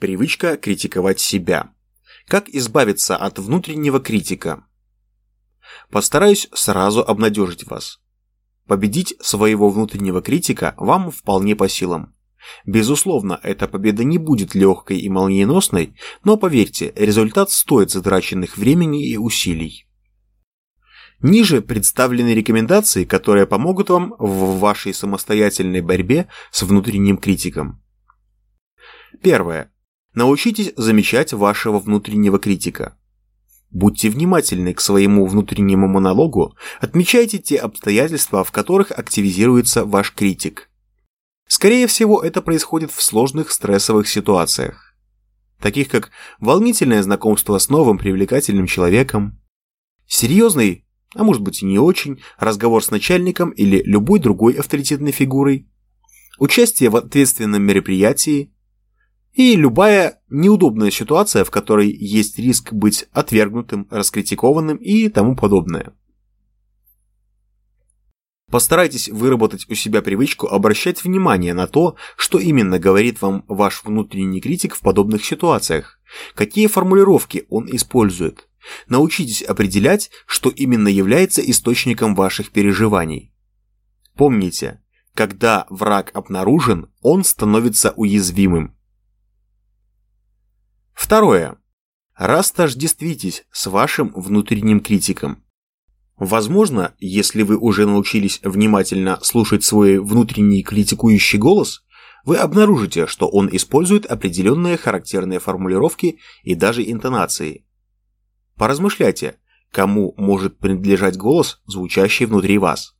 Привычка критиковать себя. Как избавиться от внутреннего критика? Постараюсь сразу обнадежить вас. Победить своего внутреннего критика вам вполне по силам. Безусловно, эта победа не будет легкой и молниеносной, но поверьте, результат стоит затраченных времени и усилий. Ниже представлены рекомендации, которые помогут вам в вашей самостоятельной борьбе с внутренним критиком. Первое. Научитесь замечать вашего внутреннего критика. Будьте внимательны к своему внутреннему монологу, отмечайте те обстоятельства, в которых активизируется ваш критик. Скорее всего, это происходит в сложных стрессовых ситуациях, таких как волнительное знакомство с новым привлекательным человеком, серьезный а может быть и не очень, разговор с начальником или любой другой авторитетной фигурой, участие в ответственном мероприятии и любая неудобная ситуация, в которой есть риск быть отвергнутым, раскритикованным и тому подобное. Постарайтесь выработать у себя привычку обращать внимание на то, что именно говорит вам ваш внутренний критик в подобных ситуациях, какие формулировки он использует, Научитесь определять, что именно является источником ваших переживаний. Помните, когда враг обнаружен, он становится уязвимым. Второе. Растождествитесь с вашим внутренним критиком. Возможно, если вы уже научились внимательно слушать свой внутренний критикующий голос, вы обнаружите, что он использует определенные характерные формулировки и даже интонации – Поразмышляйте, кому может принадлежать голос, звучащий внутри вас.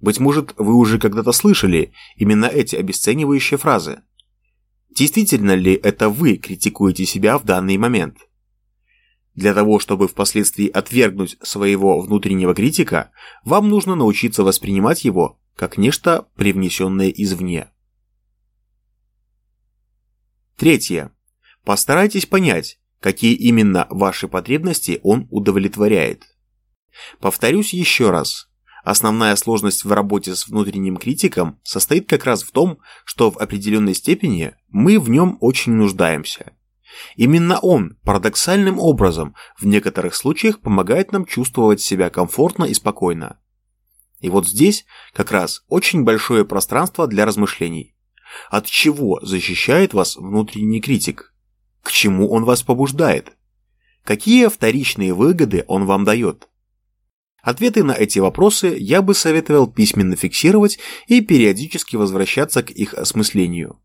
Быть может, вы уже когда-то слышали именно эти обесценивающие фразы. Действительно ли это вы критикуете себя в данный момент? Для того, чтобы впоследствии отвергнуть своего внутреннего критика, вам нужно научиться воспринимать его как нечто привнесенное извне. Третье. Постарайтесь понять, какие именно ваши потребности он удовлетворяет. Повторюсь еще раз. Основная сложность в работе с внутренним критиком состоит как раз в том, что в определенной степени мы в нем очень нуждаемся. Именно он парадоксальным образом в некоторых случаях помогает нам чувствовать себя комфортно и спокойно. И вот здесь как раз очень большое пространство для размышлений. От чего защищает вас внутренний критик? К чему он вас побуждает? Какие вторичные выгоды он вам дает? Ответы на эти вопросы я бы советовал письменно фиксировать и периодически возвращаться к их осмыслению.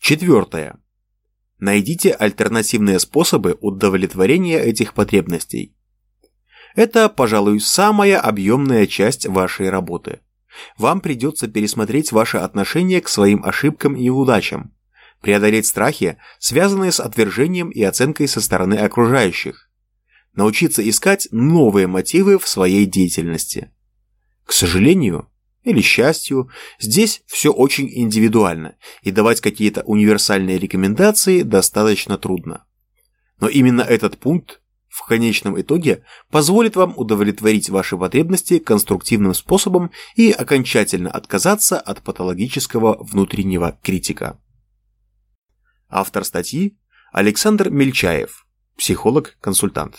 Четвертое. Найдите альтернативные способы удовлетворения этих потребностей. Это, пожалуй, самая объемная часть вашей работы. Вам придется пересмотреть ваше отношение к своим ошибкам и удачам, преодолеть страхи, связанные с отвержением и оценкой со стороны окружающих, научиться искать новые мотивы в своей деятельности. К сожалению, или счастью, здесь все очень индивидуально, и давать какие-то универсальные рекомендации достаточно трудно. Но именно этот пункт в конечном итоге позволит вам удовлетворить ваши потребности конструктивным способом и окончательно отказаться от патологического внутреннего критика. Автор статьи Александр Мельчаев, психолог-консультант.